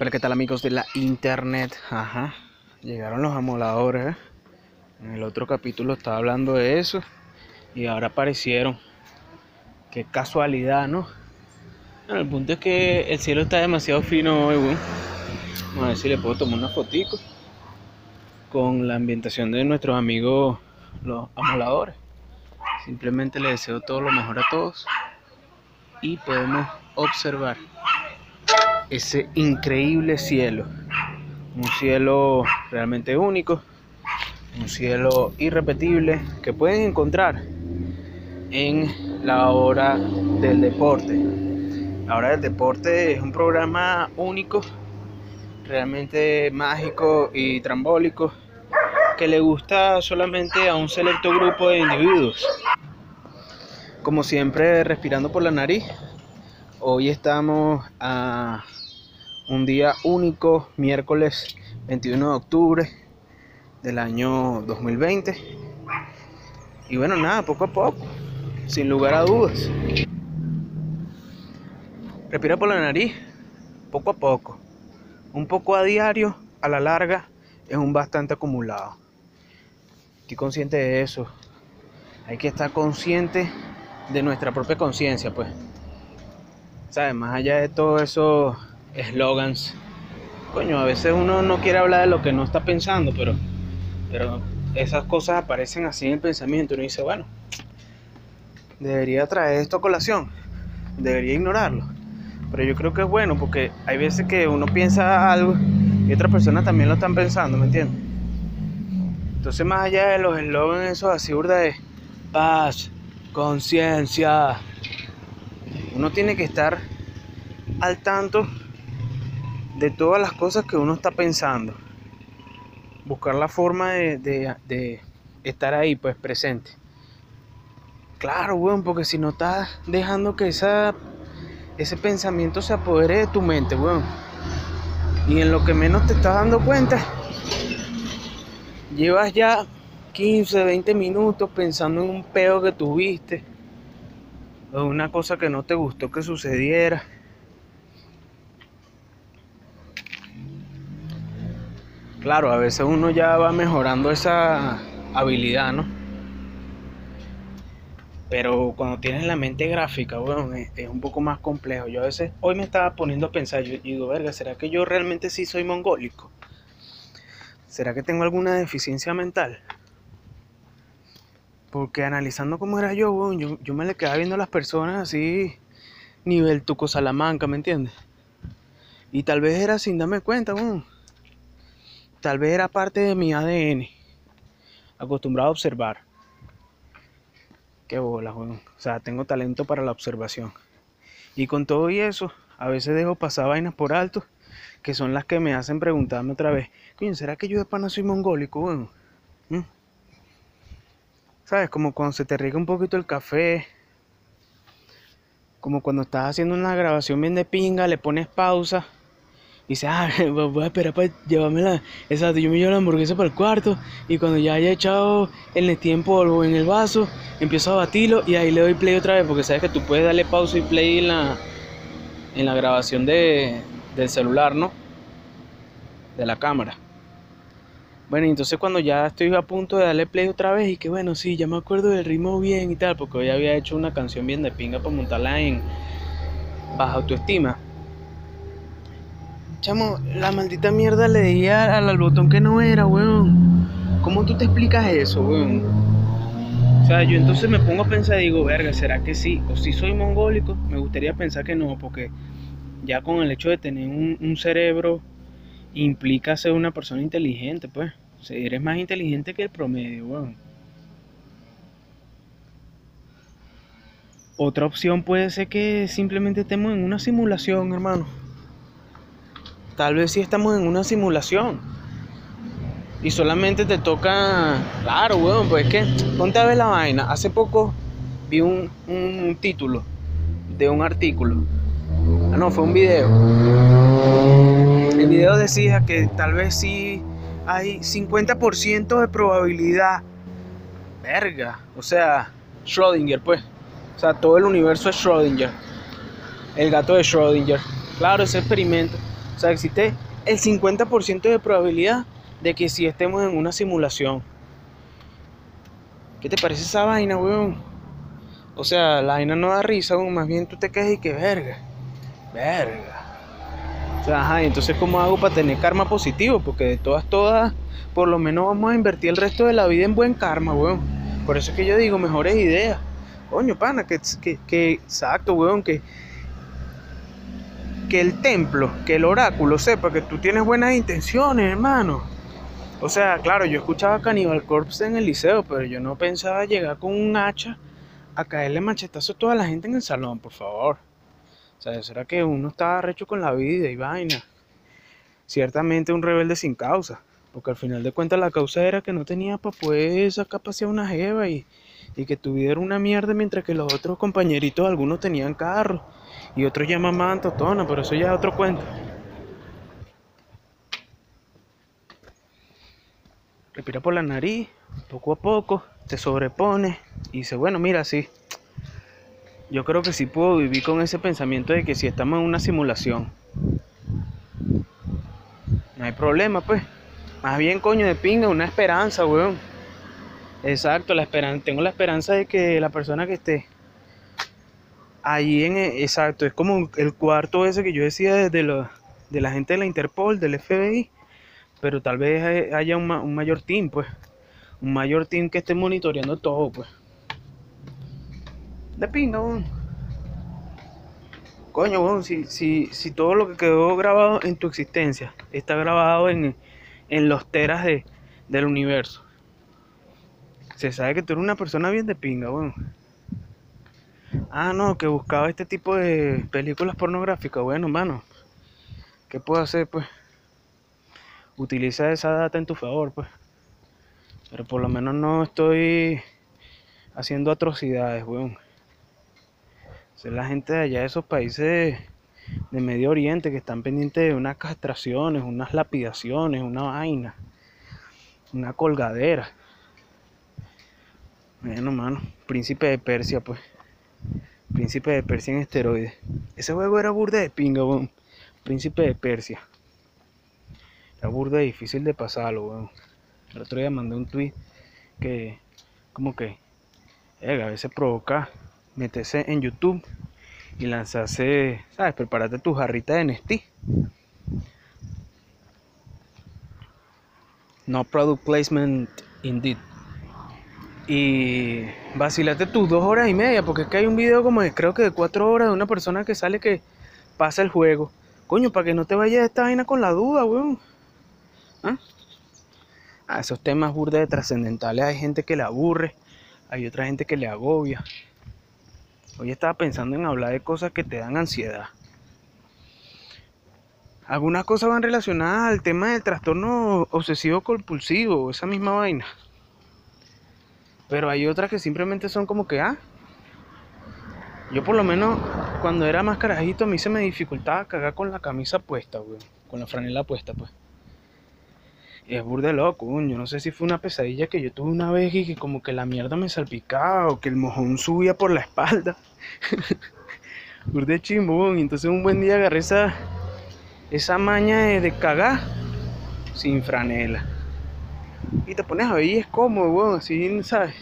Pero qué tal amigos de la internet, ajá, llegaron los amoladores, ¿eh? en el otro capítulo estaba hablando de eso y ahora aparecieron, qué casualidad, ¿no? Bueno, el punto es que el cielo está demasiado fino hoy, bueno. vamos a ver si le puedo tomar una fotico con la ambientación de nuestros amigos los amoladores. Simplemente les deseo todo lo mejor a todos y podemos observar ese increíble cielo. Un cielo realmente único, un cielo irrepetible que pueden encontrar en la hora del deporte. La hora del deporte es un programa único, realmente mágico y trambólico que le gusta solamente a un selecto grupo de individuos. Como siempre, respirando por la nariz. Hoy estamos a un día único, miércoles 21 de octubre del año 2020. Y bueno, nada, poco a poco, sin lugar a dudas. Respira por la nariz, poco a poco. Un poco a diario, a la larga, es un bastante acumulado. Estoy consciente de eso. Hay que estar consciente de nuestra propia conciencia, pues. ¿Sabes? Más allá de todos esos eslogans. Coño, a veces uno no quiere hablar de lo que no está pensando, pero, pero esas cosas aparecen así en el pensamiento. Uno dice, bueno, debería traer esto a colación, debería ignorarlo. Pero yo creo que es bueno porque hay veces que uno piensa algo y otras personas también lo están pensando, ¿me entiendes? Entonces, más allá de los eslogans, esos así, burda de paz, conciencia, uno tiene que estar al tanto de todas las cosas que uno está pensando. Buscar la forma de, estar ahí, pues presente. Claro, weón, porque si no estás dejando que esa, ese pensamiento se apodere de tu mente, weón. Y en lo que menos te estás dando cuenta, llevas ya 15, 20 minutos pensando en un peo que tuviste. O una cosa que no te gustó que sucediera. Claro, a veces uno ya va mejorando esa habilidad, ¿no? Pero cuando tienes la mente gráfica, bueno, es, un poco más complejo. Yo a veces, hoy me estaba poniendo a pensar, yo digo, verga, ¿será que yo realmente sí soy mongólico? ¿Será que tengo alguna deficiencia mental? Porque analizando cómo era yo, bueno, yo, me le quedaba viendo a las personas así, nivel Tuco Salamanca, ¿me entiendes? Y tal vez era sin darme cuenta, bueno Tal vez era parte de mi ADN. Acostumbrado a observar. Qué bola. O sea, tengo talento para la observación. Y con todo y eso, a veces dejo pasar vainas por alto, que son las que me hacen preguntarme otra vez, coño, ¿será que yo de pana soy mongólico, weón? ¿Mm? ¿Sabes? Como cuando se te riega un poquito el café, como cuando estás haciendo una grabación bien de pinga, le pones pausa dice, ah, voy a esperar para llevarme la. Exacto, yo me llevo la hamburguesa para el cuarto. Y cuando ya haya echado el tiempo polvo en el vaso, empiezo a batirlo y ahí le doy play otra vez. Porque sabes que tú puedes darle pausa y play en la, en la grabación de, del celular, ¿no? De la cámara. Bueno, entonces cuando ya estoy a punto de darle play otra vez y que bueno, sí, ya me acuerdo del ritmo bien y tal, porque hoy había hecho una canción bien de pinga para montarla en baja autoestima Chamo, la maldita mierda le di al, botón que no era, weón. ¿Cómo tú te explicas eso, weón? O sea, yo entonces me pongo a pensar y digo, verga, ¿será que sí? O si soy mongólico, me gustaría pensar que no, porque ya con el hecho de tener un, cerebro implica ser una persona inteligente, pues. O sea, eres más inteligente que el promedio, weón. Otra opción puede ser que simplemente estemos en una simulación, hermano. Tal vez sí estamos en una simulación. Y solamente te toca. Claro, weón, pues es que. Ponte a ver la vaina. Hace poco vi un, un título de un artículo. Ah, no, fue un video. El video decía que tal vez sí hay 50% de probabilidad. Verga. O sea, Schrödinger, pues. O sea, todo el universo es Schrödinger. El gato de Schrödinger. Claro, ese experimento O sea, existe el 50% de probabilidad de que si estemos en una simulación. ¿Qué te parece esa vaina, weón? O sea, la vaina no da risa, weón. Más bien tú te quedas y que verga. Verga. O sea, ajá, entonces ¿cómo hago para tener karma positivo? Porque de todas, todas, por lo menos vamos a invertir el resto de la vida en buen karma, weón. Por eso es que yo digo, mejores ideas. Coño, pana, que, que, que exacto, weón, que, que el templo, que el oráculo sepa que tú tienes buenas intenciones, hermano. O sea, claro, yo escuchaba Cannibal Corpse en el liceo, pero yo no pensaba llegar con un hacha a caerle machetazo a toda la gente en el salón, por favor. O sea, será que uno estaba recho con la vida y vaina. Ciertamente un rebelde sin causa. Porque al final de cuentas la causa era que no tenía para poder sacar pasear una jeva y, y que tu vida era una mierda mientras que los otros compañeritos, algunos tenían carro y otros ya mamaban totona, pero eso ya es otro cuento. Respira por la nariz, poco a poco, te sobrepone y dice, bueno, mira, sí, yo creo que sí puedo vivir con ese pensamiento de que si estamos en una simulación, no hay problema, pues. Más bien, coño de pinga, una esperanza, weón. Exacto, la esperanza. Tengo la esperanza de que la persona que esté allí en. Exacto, es como el cuarto ese que yo decía de, de la gente de la Interpol, del FBI. Pero tal vez haya un, mayor team, pues. Un mayor team que esté monitoreando todo, pues. De weón. Coño, weón, si, si, si todo lo que quedó grabado en tu existencia está grabado en, en los teras de, del universo. Se sabe que tú eres una persona bien de pinga, weón. Ah, no, que buscaba este tipo de películas pornográficas. Bueno, mano, ¿qué puedo hacer, pues? Utiliza esa data en tu favor, pues. Pero por lo menos no estoy haciendo atrocidades, weón es la gente de allá de esos países de Medio Oriente que están pendientes de unas castraciones, unas lapidaciones, una vaina, una colgadera. Bueno, mano, príncipe de Persia, pues. Príncipe de Persia en esteroides. Ese juego era burda de pinga, weón. Príncipe de Persia. Era burda difícil de pasarlo, weón. El otro día mandé un tweet que, como que, a veces provoca metese en YouTube y lanzase, ¿sabes? Prepárate tu jarrita de Nestí. No product placement indeed. Y vacilate tus dos horas y media, porque es que hay un video como de, creo que de cuatro horas de una persona que sale que pasa el juego. Coño, para que no te vayas esta vaina con la duda, weón. ¿Ah? A esos temas burdes trascendentales hay gente que le aburre, hay otra gente que le agobia. Hoy estaba pensando en hablar de cosas que te dan ansiedad. Algunas cosas van relacionadas al tema del trastorno obsesivo compulsivo, esa misma vaina. Pero hay otras que simplemente son como que, ah, yo por lo menos cuando era más carajito a mí se me dificultaba cagar con la camisa puesta, güey. Con la franela puesta, pues. Y es burde loco, yo no sé si fue una pesadilla que yo tuve una vez y que como que la mierda me salpicaba o que el mojón subía por la espalda. burde chimbo, y entonces un buen día agarré esa, esa maña de, cagar sin franela. Y te pones a ver y es cómodo, weón, así, ¿sabes?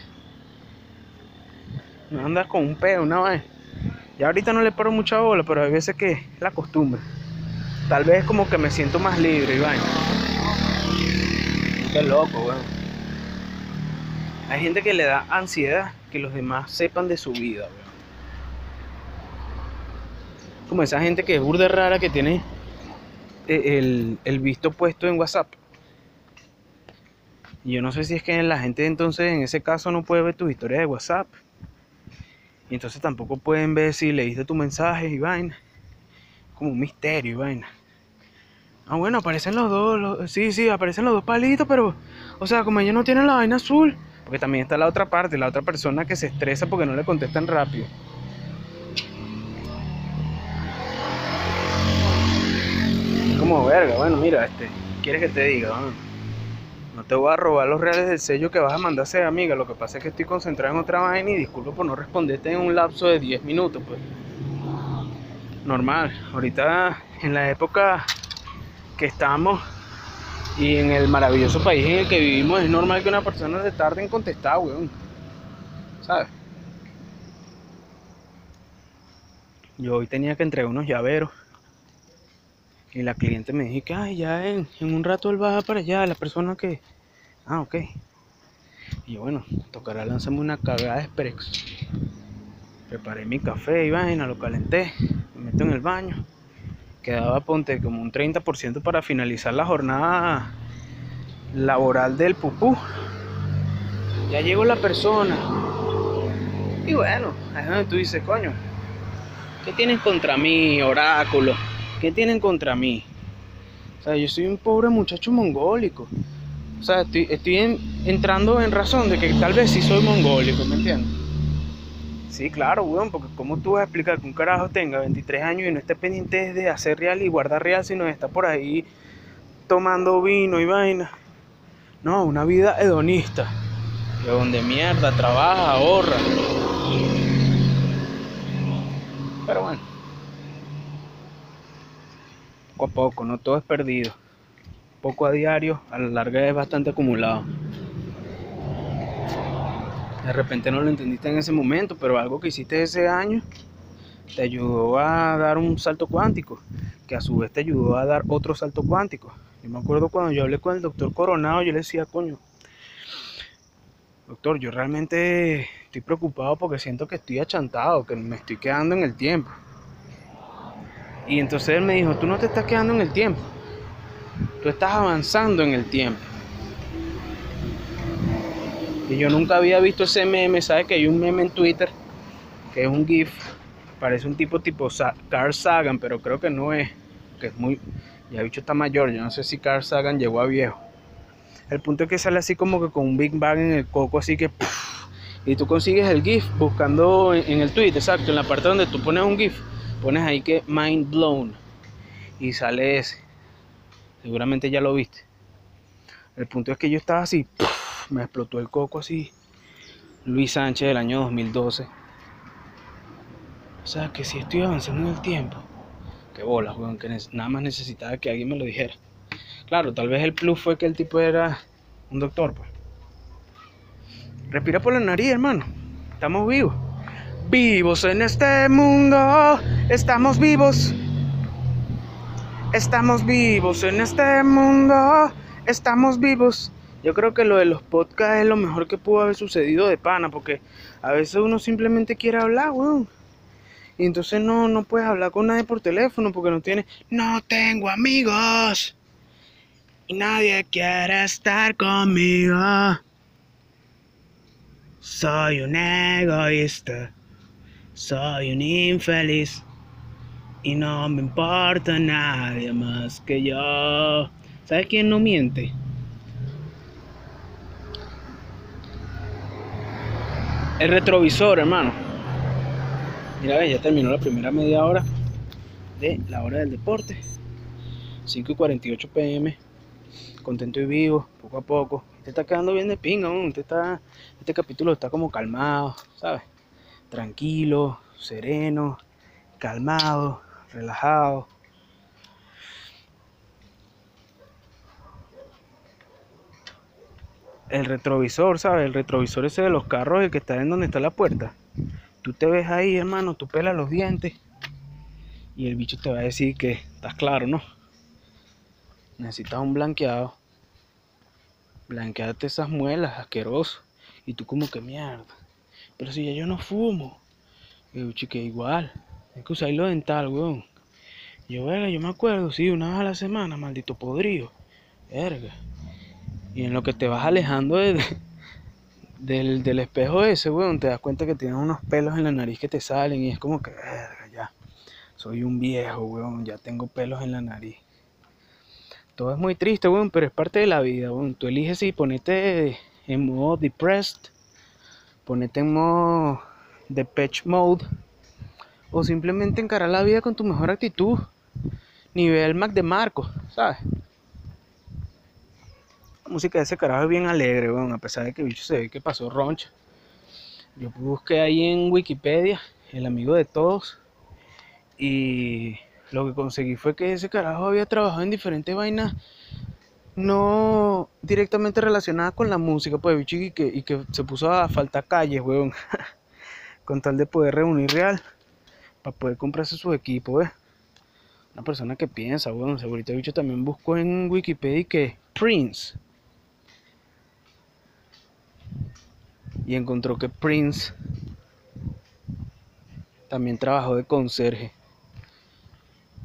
No andas con un peo, una vez. Ya ahorita no le paro mucha bola, pero hay veces que es la costumbre. Tal vez como que me siento más libre y vaina. Qué loco, weón. Hay gente que le da ansiedad que los demás sepan de su vida, weón. Como esa gente que es burda rara que tiene eh, el, el visto puesto en WhatsApp. Y yo no sé si es que la gente entonces en ese caso no puede ver tus historias de WhatsApp. Y entonces tampoco pueden ver si leíste tu mensaje y vaina. Como un misterio y vaina. Ah, bueno, aparecen los dos. sí, sí, aparecen los dos palitos, pero. O sea, como ellos no tienen la vaina azul. Porque también está la otra parte, la otra persona que se estresa porque no le contestan rápido. Como verga, bueno, mira, este. ¿Quieres que te diga? No te voy a robar los reales del sello que vas a mandar a ser amiga. Lo que pasa es que estoy concentrado en otra vaina y disculpo por no responderte en un lapso de 10 minutos, pues. Normal. Ahorita en la época que estamos y en el maravilloso país en el que vivimos es normal que una persona se tarde en contestar, weón. ¿Sabes? Yo hoy tenía que entregar unos llaveros. Y la cliente me dijo que, ay, ya en, un rato él va para allá, la persona que... Ah, ok. Y yo, bueno, tocará lanzarme una cagada de express. Preparé mi café y vaina, lo calenté, me meto en el baño. Quedaba, ponte, como un 30% para finalizar la jornada laboral del pupú. Ya llegó la persona. Y bueno, ahí es donde tú dices, coño, ¿qué tienen contra mí, oráculo? ¿Qué tienen contra mí? O sea, yo soy un pobre muchacho mongólico. O sea, estoy, entrando en razón de que tal vez sí soy mongólico, ¿me entiendes? Sí, claro, weón, porque ¿cómo tú vas a explicar que un carajo tenga 23 años y no esté pendiente de hacer real y guardar real, sino está por ahí tomando vino y vaina? No, una vida hedonista. De donde mierda, trabaja, ahorra. Pero bueno. Poco a poco, no todo es perdido. Poco a diario, a la larga es bastante acumulado. De repente no lo entendiste en ese momento, pero algo que hiciste ese año te ayudó a dar un salto cuántico, que a su vez te ayudó a dar otro salto cuántico. Yo me acuerdo cuando yo hablé con el doctor Coronado, yo le decía, coño, doctor, yo realmente estoy preocupado porque siento que estoy achantado, que me estoy quedando en el tiempo. Y entonces él me dijo, tú no te estás quedando en el tiempo, tú estás avanzando en el tiempo. Y yo nunca había visto ese meme, ¿sabes? Que hay un meme en Twitter, que es un GIF, parece un tipo tipo Carl Sagan, pero creo que no es, que es muy, ya bicho está mayor, yo no sé si Carl Sagan llegó a viejo. El punto es que sale así como que con un Big Bang en el coco, así que... y tú consigues el GIF buscando en, en el tweet, exacto, en la parte donde tú pones un GIF, pones ahí que mind blown y sale ese. Seguramente ya lo viste. El punto es que yo estaba así, me explotó el coco así. Luis Sánchez del año 2012. O sea que si estoy avanzando en el tiempo. Qué bola, weón, que nada más necesitaba que alguien me lo dijera. Claro, tal vez el plus fue que el tipo era un doctor, pues. Respira por la nariz, hermano. Estamos vivos. Vivos en este mundo. Estamos vivos. Estamos vivos en este mundo. Estamos vivos. Yo creo que lo de los podcasts es lo mejor que pudo haber sucedido de pana, porque a veces uno simplemente quiere hablar, weón. Y entonces no, no puedes hablar con nadie por teléfono porque no tienes, no tengo amigos. Y nadie quiere estar conmigo. Soy un egoísta. Soy un infeliz. Y no me importa nadie más que yo. ¿Sabes quién no miente? El retrovisor, hermano. Mira, ya terminó la primera media hora de la hora del deporte. 5 y 48 pm. Contento y vivo, poco a poco. Este está quedando bien de pinga, este capítulo está como calmado, ¿sabes? Tranquilo, sereno, calmado, relajado. el retrovisor, ¿sabes? El retrovisor ese de los carros, el que está en donde está la puerta. Tú te ves ahí, hermano, tú pelas los dientes y el bicho te va a decir que estás claro, ¿no? Necesitas un blanqueado. Blanqueate esas muelas, asqueroso. Y tú como que mierda. Pero si ya yo no fumo. Y yo, que igual. Hay que usar hilo dental, weón. Yo, verga, yo me acuerdo, sí, una vez a la semana, maldito podrido. Verga. Y en lo que te vas alejando del, del espejo ese, weón, te das cuenta que tienes unos pelos en la nariz que te salen y es como que, verga, ya, soy un viejo, weón, ya tengo pelos en la nariz. Todo es muy triste, weón, pero es parte de la vida, weón. Tú eliges si ponete en modo depressed, ponete en modo depeche mode, o simplemente encarar la vida con tu mejor actitud. Nivel Mac de Marco, ¿sabes? música de ese carajo es bien alegre, bueno, a pesar de que bicho se ve que pasó roncha. Yo busqué ahí en Wikipedia, el amigo de todos, y Lo que conseguí fue que ese carajo había trabajado en diferentes vainas no directamente relacionadas con la música, pues, bicho, y que, y que se puso a faltar calles, weón. con tal de poder reunir real para poder comprarse su equipo, ¿ves? Una persona que piensa, weón. Segurito bicho también buscó en Wikipedia que Prince. Y encontró que Prince también trabajó de conserje.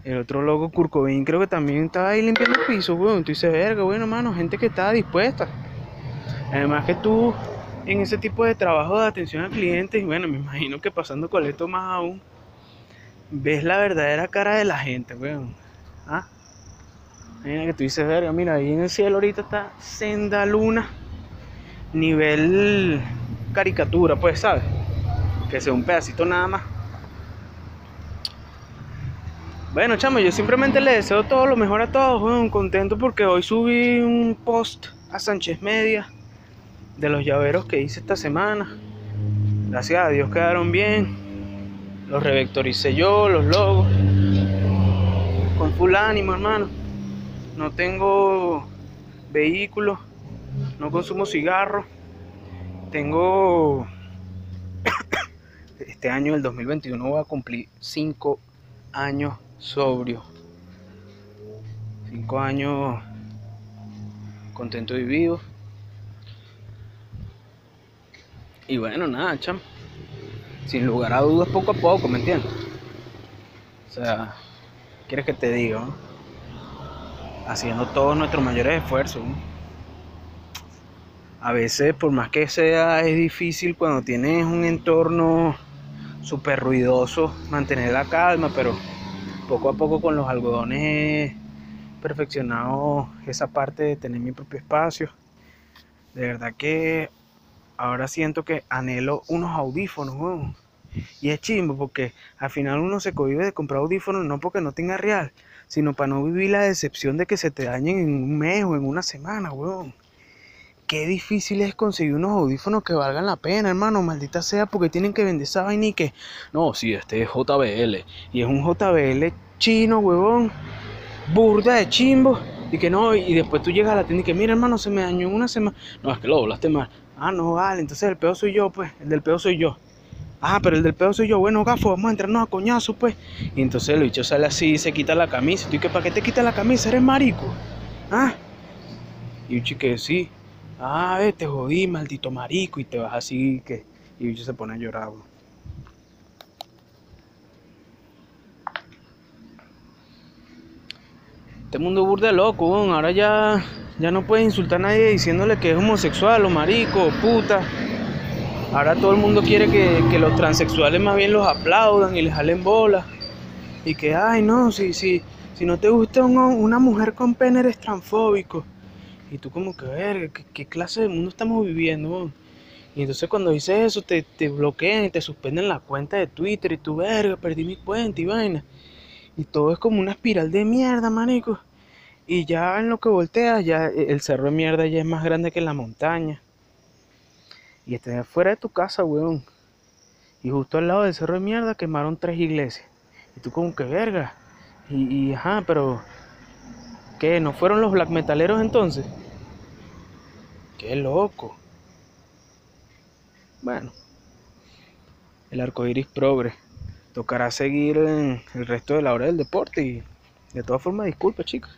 El otro loco, Kurt creo que también estaba ahí limpiando el piso, weón. Tú dices, verga, bueno, mano, gente que estaba dispuesta. Además que tú, en ese tipo de trabajo de atención al cliente, bueno, me imagino que pasando con esto más aún, ves la verdadera cara de la gente, weón. ¿Ah? Mira que tú dices, verga, mira, ahí en el cielo ahorita está senda luna, nivel caricatura, pues, ¿sabes? Que sea un pedacito nada más. Bueno, chamo, yo simplemente le deseo todo lo mejor a todos, weón. Contento porque hoy subí un post a Sánchez Media de los llaveros que hice esta semana. Gracias a Dios quedaron bien. Los revectoricé yo, los logos. Con full ánimo, hermano. No tengo vehículo. No consumo cigarro. Tengo... Este año, el 2021, voy a cumplir 5 años sobrio. Cinco años contento y vivo. Y bueno, nada, cham. Sin lugar a dudas, poco a poco, ¿me entiendes? O sea, ¿quieres que te diga? Haciendo todos nuestros mayores esfuerzos. A veces, por más que sea, es difícil cuando tienes un entorno súper ruidoso mantener la calma, pero poco a poco con los algodones he perfeccionado esa parte de tener mi propio espacio. De verdad que ahora siento que anhelo unos audífonos, Y es chimbo porque al final uno se cohibe de comprar audífonos no porque no tenga real, sino para no vivir la decepción de que se te dañen en un mes o en una semana, weón. Qué difícil es conseguir unos audífonos que valgan la pena, hermano, maldita sea, porque tienen que vender esa vaina y que, no, si este es JBL, y es un JBL chino, huevón, burda de chimbo, y que no, y después tú llegas a la tienda y que, mira, hermano, se me dañó en una semana. No, es que lo doblaste mal. Ah, no, vale, entonces el peor soy yo, pues, el del peor soy yo. Ah, pero el del peor soy yo. Bueno, gafo, vamos a entrarnos a coñazo, pues. Y entonces el bicho sale así y se quita la camisa. ¿Tú y que para qué te quitas la camisa? ¿Eres marico? Ah. Y un chique, sí. Ah, te jodí, maldito marico. Y te vas así que. Y se pone a llorar, Este mundo burde loco, ahora ya, ya no puedes insultar a nadie diciéndole que es homosexual o marico o puta. Ahora todo el mundo quiere que, los transexuales más bien los aplaudan y les jalen bola. Y que, ay, no, si, si, si no te gusta una, mujer con pene eres transfóbico. Y tú como que, ver, ¿qué, clase de mundo estamos viviendo? Y entonces cuando dices eso te, te bloquean y te suspenden la cuenta de Twitter y tú, verga, perdí mi cuenta y vaina. Y todo es como una espiral de mierda, manico. Y ya en lo que volteas, ya el cerro de mierda ya es más grande que la montaña. Y estás fuera de tu casa, weón. Y justo al lado del cerro de mierda quemaron tres iglesias. Y tú como que verga. Y ajá, pero... ¿Qué? ¿No fueron los black metaleros entonces? Qué loco. Bueno. El arco iris progre tocará seguir el resto de la hora del deporte y de todas formas disculpa chicos